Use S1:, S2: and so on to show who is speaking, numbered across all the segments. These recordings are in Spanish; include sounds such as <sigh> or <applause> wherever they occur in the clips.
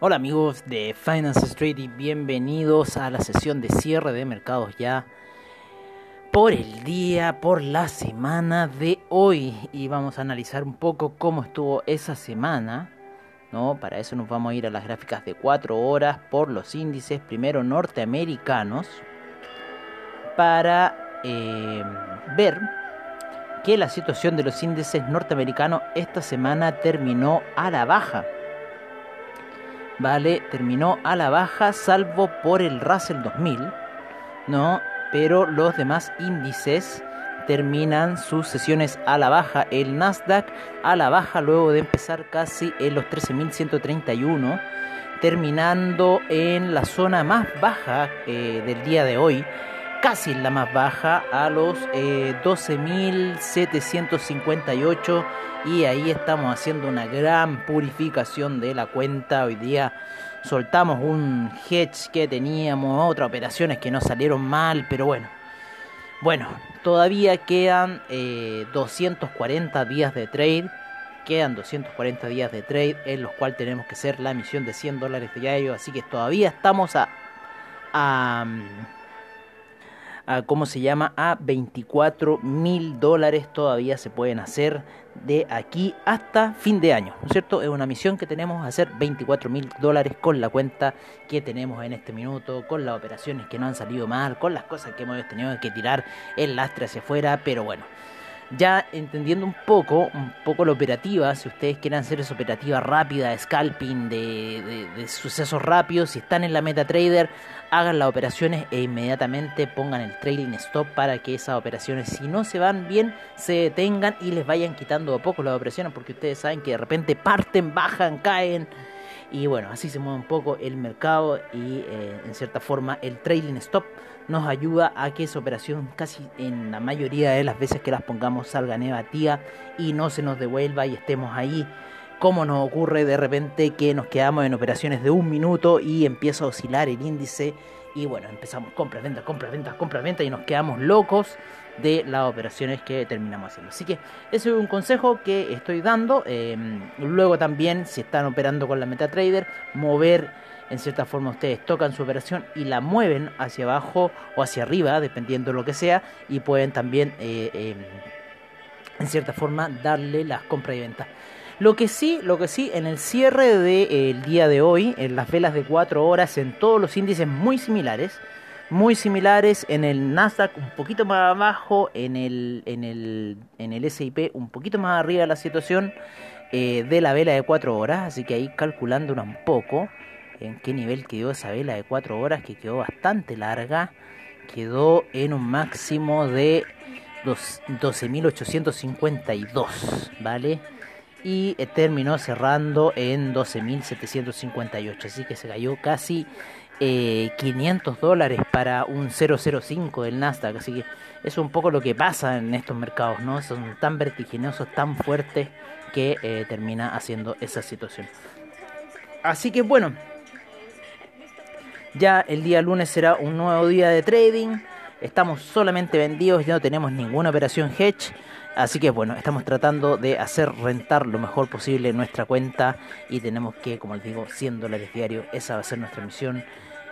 S1: Hola amigos de Finance Street y bienvenidos a la sesión de cierre de mercados ya por el día, por la semana de hoy y vamos a analizar un poco cómo estuvo esa semana. ¿no? Para eso nos vamos a ir a las gráficas de 4 horas por los índices primero norteamericanos para eh, ver que la situación de los índices norteamericanos esta semana terminó a la baja. ¿Vale? Terminó a la baja, salvo por el Russell 2000, ¿no? Pero los demás índices terminan sus sesiones a la baja. El Nasdaq a la baja luego de empezar casi en los 13.131, terminando en la zona más baja eh, del día de hoy, casi la más baja, a los 12.758 eh, y ahí estamos haciendo una gran purificación de la cuenta. Hoy día soltamos un hedge que teníamos, otras operaciones que no salieron mal, pero bueno. Bueno, todavía quedan 240 eh, días de trade. Quedan 240 días de trade en los cuales tenemos que hacer la emisión de 100 dólares diario. Así que todavía estamos a a ¿cómo se llama? A 24 mil dólares todavía se pueden hacer de aquí hasta fin de año, ¿no es cierto? Es una misión que tenemos, hacer 24 mil dólares con la cuenta que tenemos en este minuto, con las operaciones que no han salido mal, con las cosas que hemos tenido que tirar el lastre hacia afuera, pero bueno ya entendiendo un poco, un poco la operativa, si ustedes quieren hacer esa operativa rápida, de scalping, de, sucesos rápidos, si están en la MetaTrader, hagan las operaciones e inmediatamente pongan el trailing stop para que esas operaciones, si no se van bien, se detengan y les vayan quitando a poco las operaciones, porque ustedes saben que de repente parten, bajan, caen. Y bueno, así se mueve un poco el mercado y eh, en cierta forma el trailing stop nos ayuda a que esa operación casi en la mayoría de las veces que las pongamos salga negativa y no se nos devuelva y estemos ahí. Como nos ocurre de repente que nos quedamos en operaciones de un minuto y empieza a oscilar el índice y bueno, empezamos compras, ventas, compras, ventas, compras, ventas y nos quedamos locos de las operaciones que terminamos haciendo. Así que ese es un consejo que estoy dando. Em, luego también, si están operando con la MetaTrader, mover en cierta forma ustedes tocan su operación y la mueven hacia abajo o hacia arriba, dependiendo de lo que sea, y pueden también, eh, em, en cierta forma, darle las compras y ventas. Lo que sí, lo que sí, en el cierre del día de hoy, en las velas de 4 horas, en todos los índices muy similares, muy similares en el Nasdaq un poquito más abajo, en el, en el, en el SIP un poquito más arriba de la situación eh, de la vela de 4 horas, así que ahí calculando un poco en qué nivel quedó esa vela de 4 horas que quedó bastante larga, quedó en un máximo de 12.852, ¿vale? Y eh, terminó cerrando en 12.758, así que se cayó casi 500 eh, dólares para un 005 del Nasdaq, así que es un poco lo que pasa en estos mercados, ¿no? Son tan vertiginosos, tan fuertes que eh, termina haciendo esa situación. Así que bueno, ya el día lunes será un nuevo día de trading. Estamos solamente vendidos, ya no tenemos ninguna operación hedge. Así que bueno, estamos tratando de hacer rentar lo mejor posible nuestra cuenta y tenemos que, como les digo, 100 dólares diario. Esa va a ser nuestra misión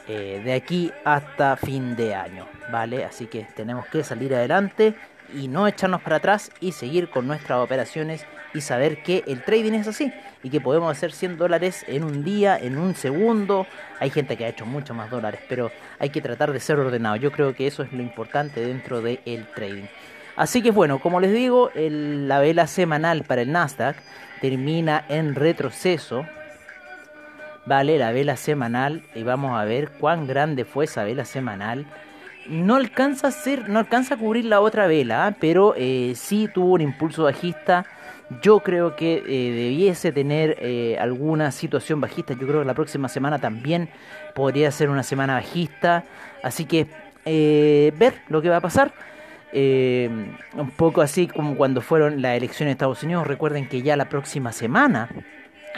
S1: eh, de aquí hasta fin de año, ¿vale? Así que tenemos que salir adelante y no echarnos para atrás y seguir con nuestras operaciones y saber que el trading es así y que podemos hacer 100 dólares en un día, en un segundo. Hay gente que ha hecho mucho más dólares, pero hay que tratar de ser ordenado. Yo creo que eso es lo importante dentro del trading. Así que bueno, como les digo, la vela semanal para el Nasdaq termina en retroceso. Vale, la vela semanal y vamos a ver cuán grande fue esa vela semanal no alcanza a ser, no alcanza a cubrir la otra vela, pero eh, sí tuvo un impulso bajista. Yo creo que eh, debiese tener eh, alguna situación bajista. Yo creo que la próxima semana también podría ser una semana bajista. Así que ver lo que va a pasar. un poco así como cuando fueron las elecciones de Estados Unidos. Recuerden que ya la próxima semana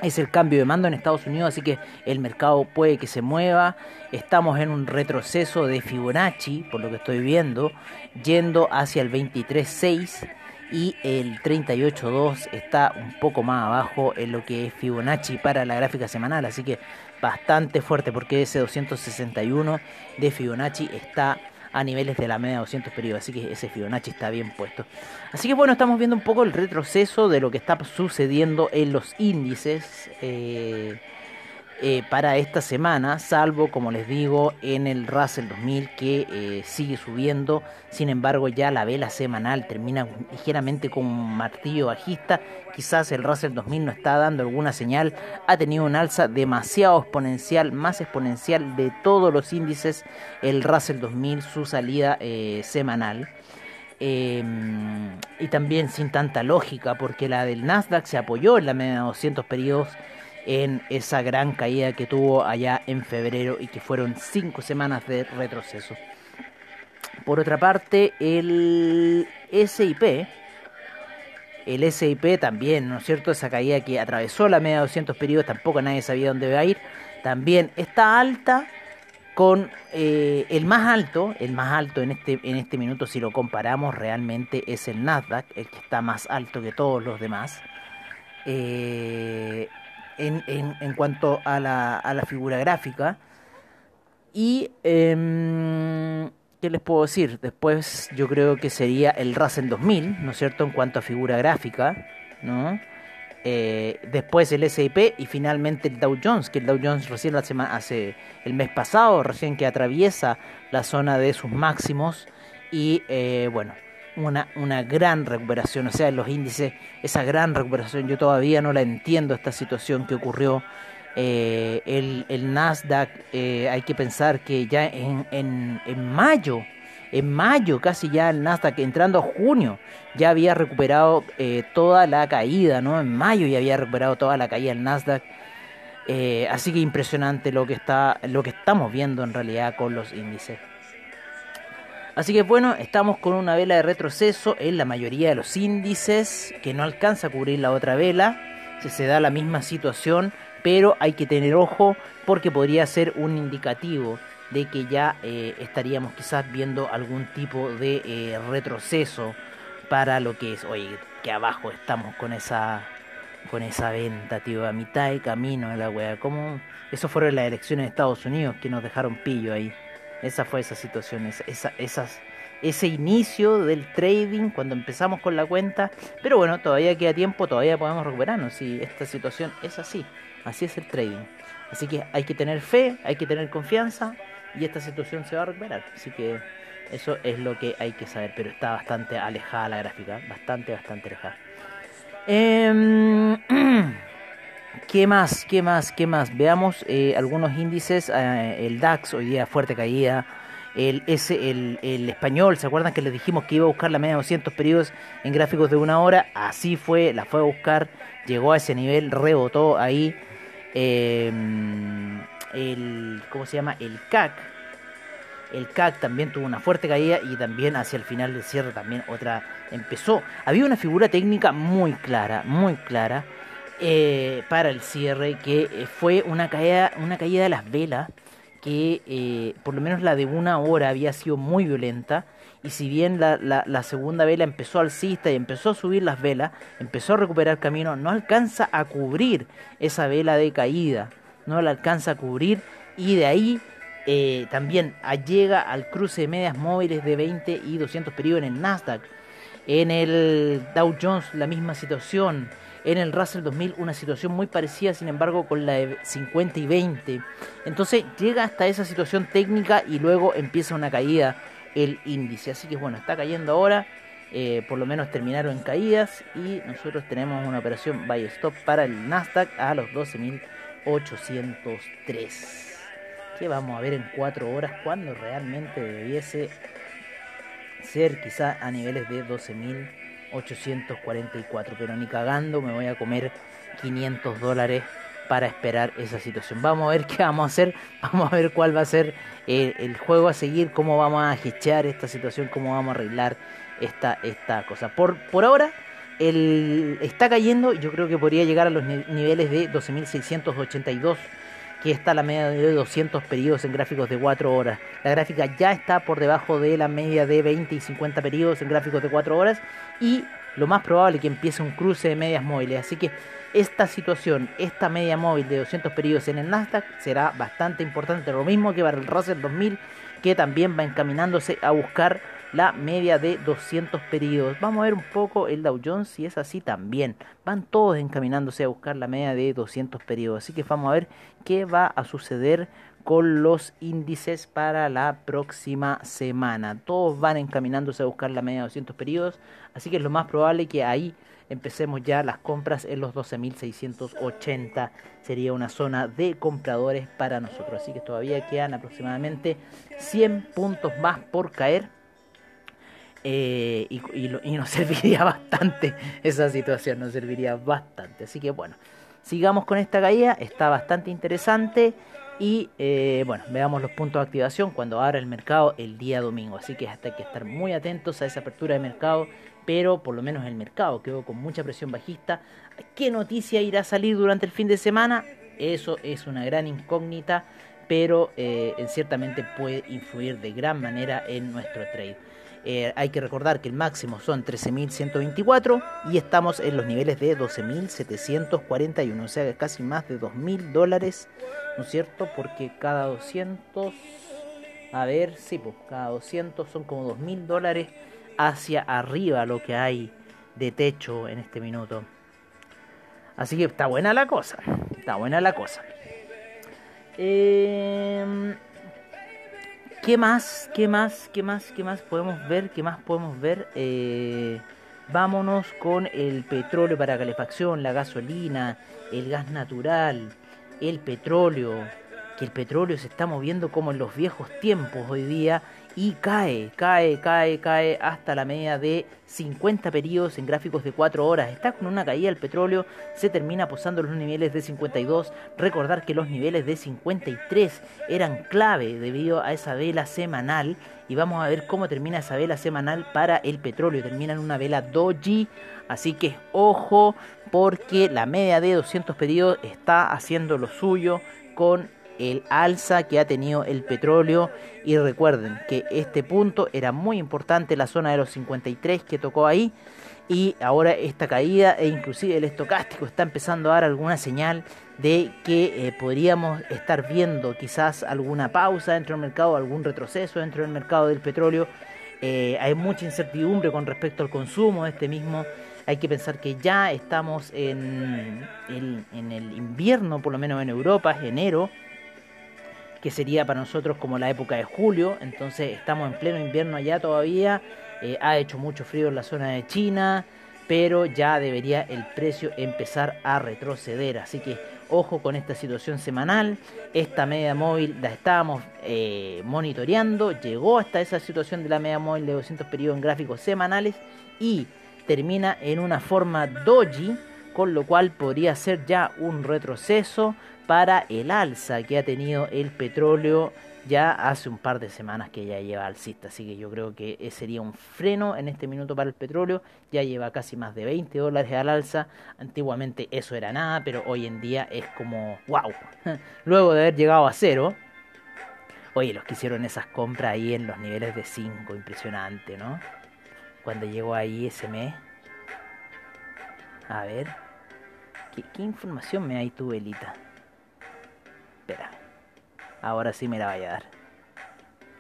S1: es el cambio de mando en Estados Unidos, así que el mercado puede que se mueva. Estamos en un retroceso de Fibonacci, por lo que estoy viendo, yendo hacia el 23.6 y el 38.2 está un poco más abajo en lo que es Fibonacci para la gráfica semanal, así que bastante fuerte porque ese 261 de Fibonacci está a niveles de la media 200 periodos, así que ese Fibonacci está bien puesto. Así que bueno, estamos viendo un poco el retroceso de lo que está sucediendo en los índices. Eh, eh, para esta semana, salvo, como les digo, en el Russell 2000 que eh, sigue subiendo. Sin embargo, ya la vela semanal termina ligeramente con un martillo bajista. Quizás el Russell 2000 no está dando alguna señal. Ha tenido un alza demasiado exponencial, más exponencial de todos los índices. El Russell 2000, su salida eh, semanal. Em, y también sin tanta lógica, porque la del Nasdaq se apoyó en la media de 200 periodos en esa gran caída que tuvo allá en febrero y que fueron cinco semanas de retroceso. Por otra parte, el SIP, el SIP también, ¿no es cierto? Esa caída que atravesó la media de 200 periodos, tampoco nadie sabía dónde iba a ir, también está alta con eh, el más alto, el más alto en este, en este minuto si lo comparamos realmente es el Nasdaq, el que está más alto que todos los demás. Eh, en, en, cuanto a la, a la, figura gráfica. Y, eh, ¿qué les puedo decir? Después yo creo que sería el Russell 2000, ¿no es cierto? En cuanto a figura gráfica, ¿no? Eh, después el SIP y finalmente el Dow Jones, que el Dow Jones recién la semana, hace el mes pasado, recién que atraviesa la zona de sus máximos y eh, bueno, una, una gran recuperación, o sea, en los índices, esa gran recuperación, yo todavía no la entiendo, esta situación que ocurrió. Eh, el, el, Nasdaq, eh, hay que pensar que ya en, en, en, mayo, en mayo casi ya el Nasdaq, entrando a junio, ya había recuperado eh, toda la caída, ¿no? En mayo ya había recuperado toda la caída el Nasdaq. así que impresionante lo que está, lo que estamos viendo en realidad con los índices. Así que bueno, estamos con una vela de retroceso en la mayoría de los índices que no alcanza a cubrir la otra vela. Si se da la misma situación, pero hay que tener ojo porque podría ser un indicativo de que ya eh, estaríamos quizás viendo algún tipo de eh, retroceso para lo que es, oye, que abajo estamos con esa con esa venta, tío, a mitad de camino de la wea. Como eso fueron las elecciones de Estados Unidos que nos dejaron pillo ahí. Esa fue esa situación, esa, esas, ese inicio del trading cuando empezamos con la cuenta. Pero bueno, todavía queda tiempo, todavía podemos recuperarnos. Y esta situación es así, así es el trading. Así que hay que tener fe, hay que tener confianza y esta situación se va a recuperar. Así que eso es lo que hay que saber. Pero está bastante alejada la gráfica, bastante, bastante alejada. Eh, <clears throat> ¿Qué más? ¿Qué más? ¿Qué más? Veamos eh, algunos índices. Eh, el DAX hoy día fuerte caída. El, español, ¿se acuerdan que les dijimos que iba a buscar la media de 200 periodos en gráficos de una hora? Así fue, la fue a buscar, llegó a ese nivel, rebotó ahí. El, ¿Cómo se llama? El CAC. El CAC también tuvo una fuerte caída y también hacia el final del cierre también otra empezó. Había una figura técnica muy clara, muy clara eh, para el cierre, que eh, fue una caída, una caída de las velas, que eh, por lo menos la de una hora había sido muy violenta. Y si bien la, la, segunda vela empezó alcista y empezó a subir las velas, empezó a recuperar camino, no alcanza a cubrir esa vela de caída, no la alcanza a cubrir y de ahí también llega al cruce de medias móviles de 20 y 200 periodos en el Nasdaq. En el Dow Jones la misma situación en el Russell 2000 una situación muy parecida, sin embargo, con la de 50 y 20. Entonces llega hasta esa situación técnica y luego empieza una caída el índice. Así que bueno, está cayendo ahora. Eh, por lo menos terminaron en caídas y nosotros tenemos una operación buy stop para el Nasdaq a los 12.803. que vamos a ver en 4 horas cuando realmente debiese ser quizá a niveles de 12.844. Pero ni cagando me voy a comer 500 dólares para esperar esa situación. Vamos a ver qué vamos a hacer, <laughs> vamos a ver cuál va a ser el, juego a seguir, cómo vamos a gechear esta situación, cómo vamos a arreglar esta, esta cosa. Por, por ahora el, está cayendo, yo creo que podría llegar a los niveles de 12.682 que está la media de 200 periodos en gráficos de 4 horas. La gráfica ya está por debajo de la media de 20 y 50 periodos en gráficos de 4 horas y lo más probable es que empiece un cruce de medias móviles. Así que esta situación, esta media móvil de 200 periodos en el Nasdaq será bastante importante. Lo mismo que para el Russell 2000 que también va encaminándose a buscar la media de 200 periodos. Vamos a ver un poco el Dow Jones si es así también. Van todos encaminándose a buscar la media de 200 periodos. Así que vamos a ver qué va a suceder con los índices para la próxima semana. Todos van encaminándose a buscar la media de 200 periodos. Así que es lo más probable que ahí empecemos ya las compras en los 12.680. Sería una zona de compradores para nosotros. Así que todavía quedan aproximadamente 100 puntos más por caer eh, y, nos <laughs> serviría bastante esa situación, nos serviría bastante. Así que bueno, sigamos con esta caída, está bastante interesante. Y eh, bueno, veamos los puntos de activación cuando abra el mercado el día domingo. Así que hasta hay que estar muy atentos a esa apertura de mercado. Pero por lo menos el mercado quedó con mucha presión bajista. ¿Qué noticia irá a salir durante el fin de semana? Eso es una gran incógnita. Pero eh, ciertamente puede influir de gran manera en nuestro trade. Eh, hay que recordar que el máximo son 13.124 y estamos en los niveles de 12.741, o sea, casi más de 2.000 dólares, ¿no es cierto? Porque cada 200, a ver, sí, pues cada 200 son como 2.000 dólares hacia arriba lo que hay de techo en este minuto. Así que está buena la cosa, está buena la cosa. Eh, ¿Qué más? ¿Qué más? ¿Qué más? ¿Qué más podemos ver? ¿Qué más podemos ver? Eh, vámonos con el petróleo para calefacción, la gasolina, el gas natural, el petróleo. Que el petróleo se está moviendo como en los viejos tiempos hoy día y cae, cae, cae, cae hasta la media de 50 periodos en gráficos de 4 horas. Está con una caída el petróleo, se termina posando los niveles de 52. Recordar que los niveles de 53 eran clave debido a esa vela semanal. Y vamos a ver cómo termina esa vela semanal para el petróleo. Termina en una vela doji. Así que ojo porque la media de 200 periodos está haciendo lo suyo con el alza que ha tenido el petróleo y recuerden que este punto era muy importante, la zona de los 53 que tocó ahí y ahora esta caída e inclusive el estocástico está empezando a dar alguna señal de que eh, podríamos estar viendo quizás alguna pausa dentro del mercado, algún retroceso dentro del mercado del petróleo. Eh, hay mucha incertidumbre con respecto al consumo de este mismo. Hay que pensar que ya estamos en, en el invierno, por lo menos en Europa, es enero que sería para nosotros como la época de julio, entonces estamos en pleno invierno allá todavía, eh, ha hecho mucho frío en la zona de China, pero ya debería el precio empezar a retroceder, así que ojo con esta situación semanal, esta media móvil la estábamos eh, monitoreando, llegó hasta esa situación de la media móvil de 200 periodos en gráficos semanales y termina en una forma doji, con lo cual podría ser ya un retroceso para el alza que ha tenido el petróleo ya hace un par de semanas que ya lleva alcista, así que yo creo que sería un freno en este minuto para el petróleo, ya lleva casi más de 20 dólares al alza, antiguamente eso era nada, pero hoy en día es como wow, <laughs> luego de haber llegado a cero, oye, los que hicieron esas compras ahí en los niveles de 5, impresionante, ¿no? Cuando llegó ahí ese mes, a ver, ¿qué, qué información me hay tu velita? Espera. Ahora sí me la vaya a dar.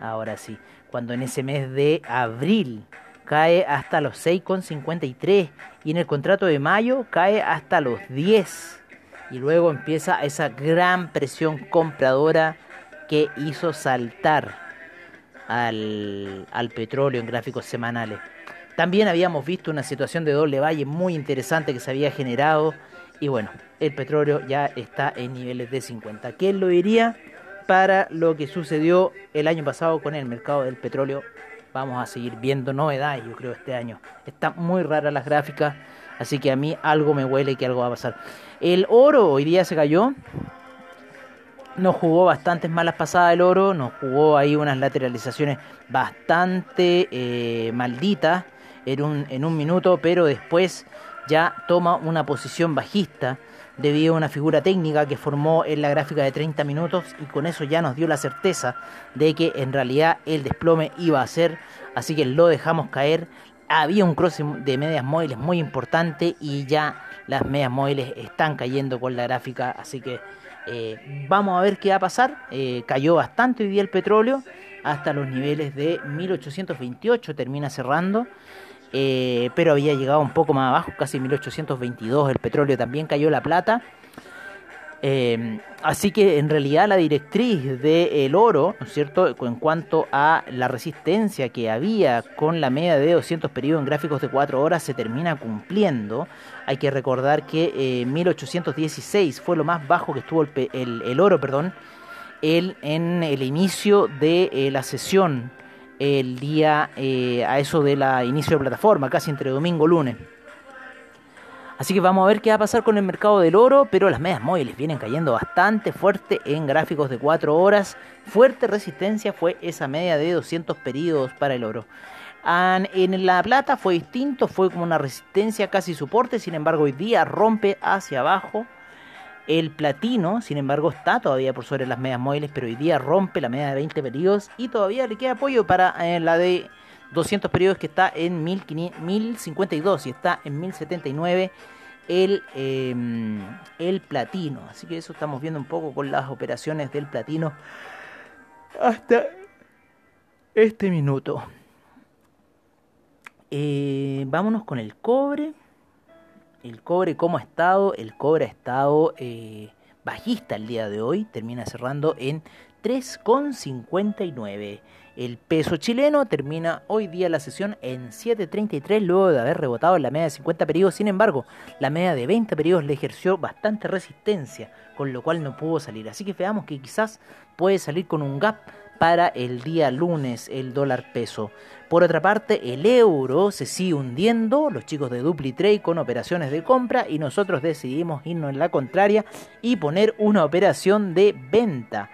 S1: Ahora sí. Cuando en ese mes de abril cae hasta los 6,53 y en el contrato de mayo cae hasta los 10. Y luego empieza esa gran presión compradora que hizo saltar al, al petróleo en gráficos semanales. También habíamos visto una situación de doble valle muy interesante que se había generado y bueno, el petróleo ya está en niveles de 50. ¿Quién lo diría? para lo que sucedió el año pasado con el mercado del petróleo. Vamos a seguir viendo novedades, yo creo, este año. Están muy raras las gráficas, así que a mí algo me huele que algo va a pasar. El oro hoy día se cayó. Nos jugó bastantes malas pasadas el oro, nos jugó ahí unas lateralizaciones bastante eh, malditas en un, en un minuto, pero después ya toma una posición bajista debido a una figura técnica que formó en la gráfica de 30 minutos y con eso ya nos dio la certeza de que en realidad el desplome iba a ser, así que lo dejamos caer. Había un cruce de medias móviles muy importante y ya las medias móviles están cayendo con la gráfica, así que eh, vamos a ver qué va a pasar. Eh, cayó bastante hoy día el petróleo hasta los niveles de 1828, termina cerrando. Eh, pero había llegado un poco más abajo, casi 1822, el petróleo también cayó la plata. Eh, así que en realidad la directriz del oro, ¿no es cierto?, en cuanto a la resistencia que había con la media de 200 periodos en gráficos de 4 horas se termina cumpliendo. Hay que recordar que 1816 eh, fue lo más bajo que estuvo el, oro, perdón, el, en el inicio de la sesión el día eh, a eso de la inicio de plataforma, casi entre domingo y lunes. Así que vamos a ver qué va a pasar con el mercado del oro, pero las medias móviles vienen cayendo bastante fuerte en gráficos de 4 horas. Fuerte resistencia fue esa media de 200 periodos para el oro. En la plata fue distinto, fue como una resistencia casi soporte, sin embargo hoy día rompe hacia abajo el platino, sin embargo, está todavía por sobre las medias móviles, pero hoy día rompe la media de 20 periodos y todavía le queda apoyo para eh, la de 200 periodos que está en 1052 y está en 1079 el, em, el platino. Así que eso estamos viendo un poco con las operaciones del platino hasta este minuto. Eh, vámonos con el cobre el cobre como ha estado, el cobre ha estado eh, bajista el día de hoy, termina cerrando en 3,59. El peso chileno termina hoy día la sesión en 7.33 luego de haber rebotado la media de 50 periodos. Sin embargo, la media de 20 periodos le ejerció bastante resistencia, con lo cual no pudo salir. Así que veamos que quizás puede salir con un gap para el día lunes el dólar peso. Por otra parte, el euro se sigue hundiendo, los chicos de DupliTrade con operaciones de compra y nosotros decidimos irnos en la contraria y poner una operación de venta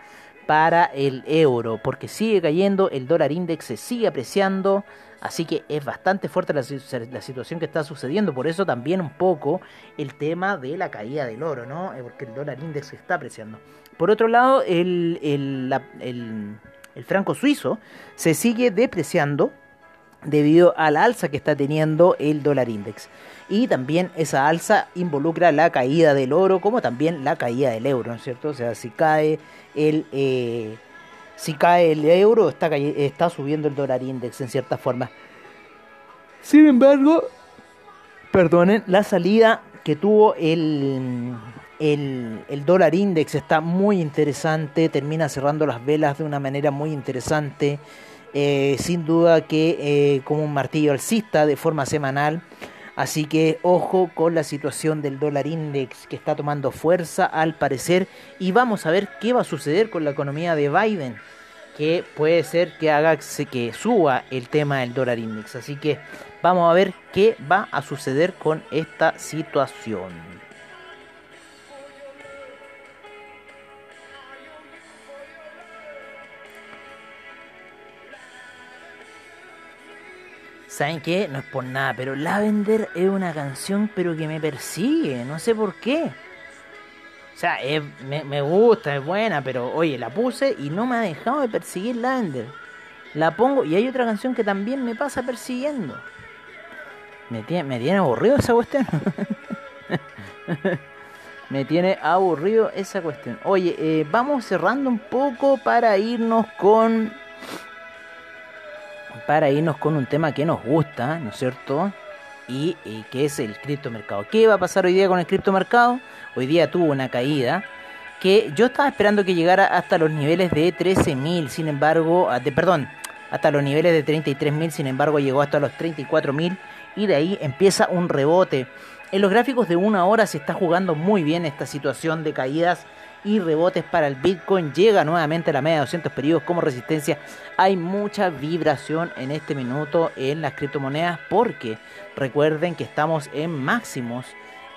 S1: para el euro, porque sigue cayendo, el dólar index se sigue apreciando, así que es bastante fuerte la, situación que está sucediendo, por eso también un poco el tema de la caída del oro, ¿no? Eh, porque el dólar index se está apreciando. Por otro lado, el, el, el el franco suizo, se sigue depreciando debido a la alza que está teniendo el dólar index. Y también esa alza involucra la caída del oro como también la caída del euro, ¿no es cierto? O sea, si cae el, eh, si cae el euro, está, está subiendo el dólar index en cierta forma. Sin embargo, perdonen, la salida que tuvo el, el, dólar index está muy interesante, termina cerrando las velas de una manera muy interesante. Eh, sin duda que eh, como un martillo alcista de forma semanal. Así que ojo con la situación del dólar index que está tomando fuerza al parecer y vamos a ver qué va a suceder con la economía de Biden que puede ser que haga que suba el tema del dólar index. Así que vamos a ver qué va a suceder con esta situación. ¿Saben qué? No es por nada, pero Lavender es una canción pero que me persigue, no sé por qué. O sea, me, gusta, es buena, pero oye, la puse y no me ha dejado de perseguir Lavender. La pongo y hay otra canción que también me pasa persiguiendo. Me tiene, me tiene aburrido esa cuestión. <laughs> me tiene aburrido esa cuestión. Oye, eh, vamos cerrando un poco para irnos con para irnos con un tema que nos gusta, ¿no es cierto? Y, que es el criptomercado. ¿Qué va a pasar hoy día con el criptomercado? Hoy día tuvo una caída que yo estaba esperando que llegara hasta los niveles de 13.000, sin embargo, de, perdón, hasta los niveles de 33.000, sin embargo llegó hasta los 34.000 y de ahí empieza un rebote En los gráficos de una hora se está jugando muy bien esta situación de caídas y rebotes para el Bitcoin. Llega nuevamente a la media de 200 periodos como resistencia. Hay mucha vibración en este minuto en las criptomonedas porque recuerden que estamos en máximos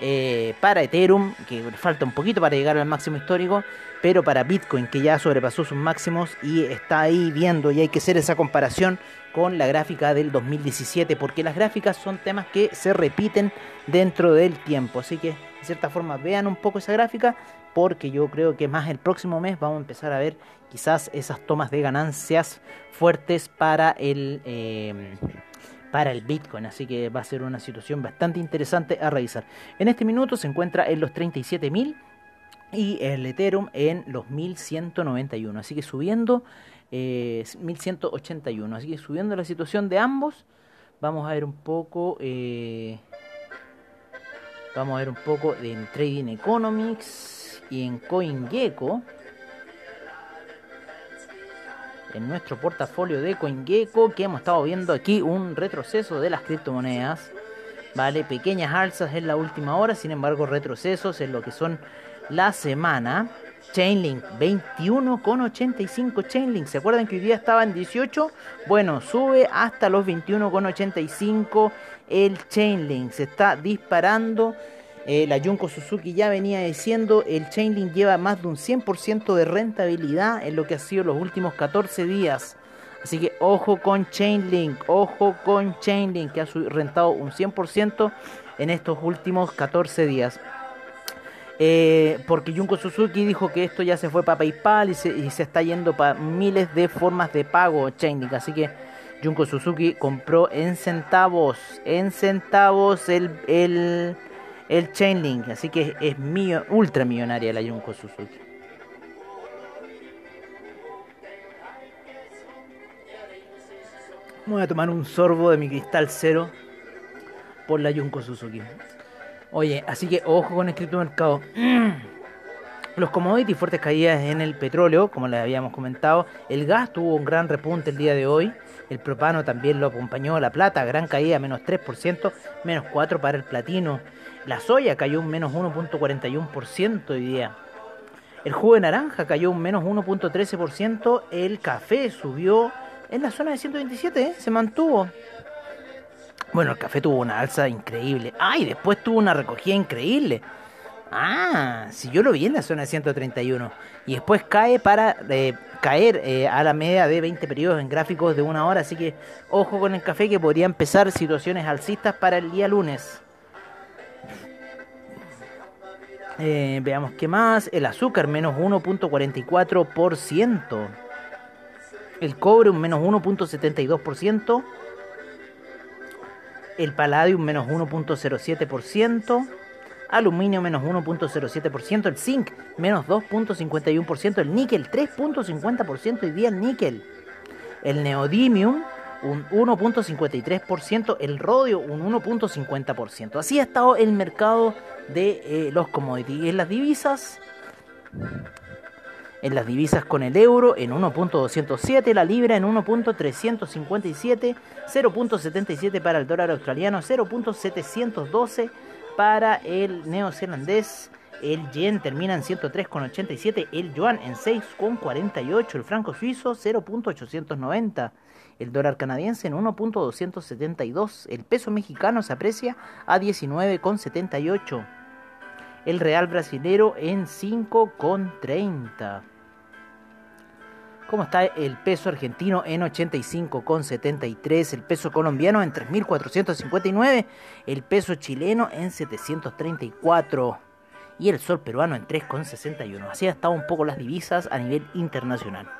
S1: eh, para Ethereum, que falta un poquito para llegar al máximo histórico, pero para Bitcoin, que ya sobrepasó sus máximos y está ahí viendo, y hay que hacer esa comparación con la gráfica del 2017, porque las gráficas son temas que se repiten dentro del tiempo. Así que, de cierta forma, vean un poco esa gráfica, porque yo creo que más el próximo mes vamos a empezar a ver quizás esas tomas de ganancias fuertes para el... Eh, para el Bitcoin, así que va a ser una situación bastante interesante a revisar. En este minuto se encuentra en los 37.000 y el Ethereum en los 1191, así que subiendo eh, 1181, así que subiendo la situación de ambos, vamos a ver un poco eh, vamos a ver un poco de Trading Economics y en CoinGecko en nuestro portafolio de CoinGecko que hemos estado viendo aquí un retroceso de las criptomonedas. Vale, pequeñas alzas en la última hora, sin embargo retrocesos en lo que son la semana. Chainlink 21,85 Chainlink. ¿Se acuerdan que hoy día estaba en 18? Bueno, sube hasta los 21,85 el Chainlink. Se está disparando eh, la Junko Suzuki ya venía diciendo, el Chainlink lleva más de un 100% de rentabilidad en lo que ha sido los últimos 14 días. Así que ojo con Chainlink, ojo con Chainlink, que ha rentado un 100% en estos últimos 14 días. Eh, porque Junko Suzuki dijo que esto ya se fue para PayPal y se, está yendo para miles de formas de pago Chainlink. Así que Junko Suzuki compró en centavos, en centavos el, el, el Chainlink. Así que es ultra millonaria la Junko Suzuki. Voy a tomar un sorbo de mi cristal cero por la Junko Suzuki. Oye, así que ojo con el criptomercado. <clears throat> Los commodities fuertes caídas en el petróleo, como les habíamos comentado. El gas tuvo un gran repunte el día de hoy. El propano también lo acompañó. La plata, gran caída, menos 3%, menos 4% para el platino. La soya cayó un menos 1.41% hoy día. El jugo de naranja cayó un menos 1.13%. El café subió en la zona de 127, ¿eh? se mantuvo. Bueno, el café tuvo una alza increíble. ¡Ay! después tuvo una recogida increíble. Ah, si yo lo vi en la zona de 131. Y después cae para eh, caer eh, a la media de 20 periodos en gráficos de una hora. Así que ojo con el café que podría empezar situaciones alcistas para el día lunes. Eh, veamos qué más. El azúcar menos 1.44%. El cobre un menos 1.72%. El palladium menos 1.07%. Aluminio menos 1.07%. El zinc menos 2.51%. El níquel 3.50% hoy día el níquel. El neodymium un 1.53%, el rodio un 1.50%. Así ha estado el mercado de eh, los commodities. En las divisas, en las divisas con el euro en 1.207, la libra en 1.357, 0.77 para el dólar australiano, 0.712 para el neozelandés. El yen termina en 103,87, el yuan en 6,48, el franco suizo 0.890 el dólar canadiense en 1.272, el peso mexicano se aprecia a 19,78, el real brasilero en 5,30. ¿Cómo está el peso argentino en 85,73? El peso colombiano en 3.459. El peso chileno en 734. Y el sol peruano en 3,61. Así han estado un poco las divisas a nivel internacional.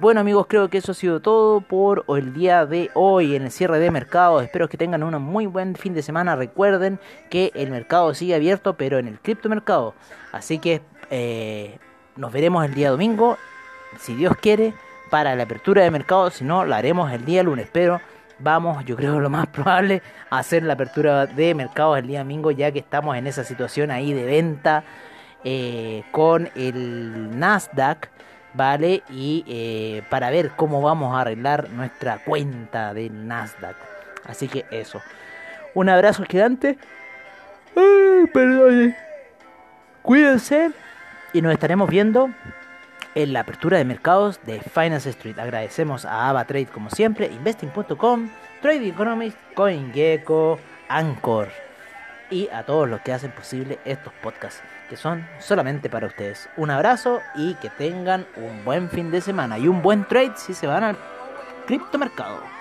S1: Bueno amigos, creo que eso ha sido todo por el día de hoy en el cierre de mercado. Espero que tengan un muy buen fin de semana. Recuerden que el mercado sigue abierto, pero en el criptomercado. Así que eh, nos veremos el día domingo, si Dios quiere, para la apertura de mercado. Si no, la haremos el día lunes. Pero vamos, yo creo lo más probable, a hacer la apertura de mercado el día domingo, ya que estamos en esa situación ahí de venta eh, con el Nasdaq ¿vale? Y eh, para ver cómo vamos a arreglar nuestra cuenta del Nasdaq. Así que eso. Un abrazo gigante. Ay, perdón. Cuídense y nos estaremos viendo en la apertura de mercados de Finance Street. Agradecemos a AvaTrade como siempre, investing.com, Trading Economics, CoinGecko, Anchor y a todos los que hacen posible estos podcasts que son solamente para ustedes. Un abrazo y que tengan un buen fin de semana y un buen trade si se van al criptomercado.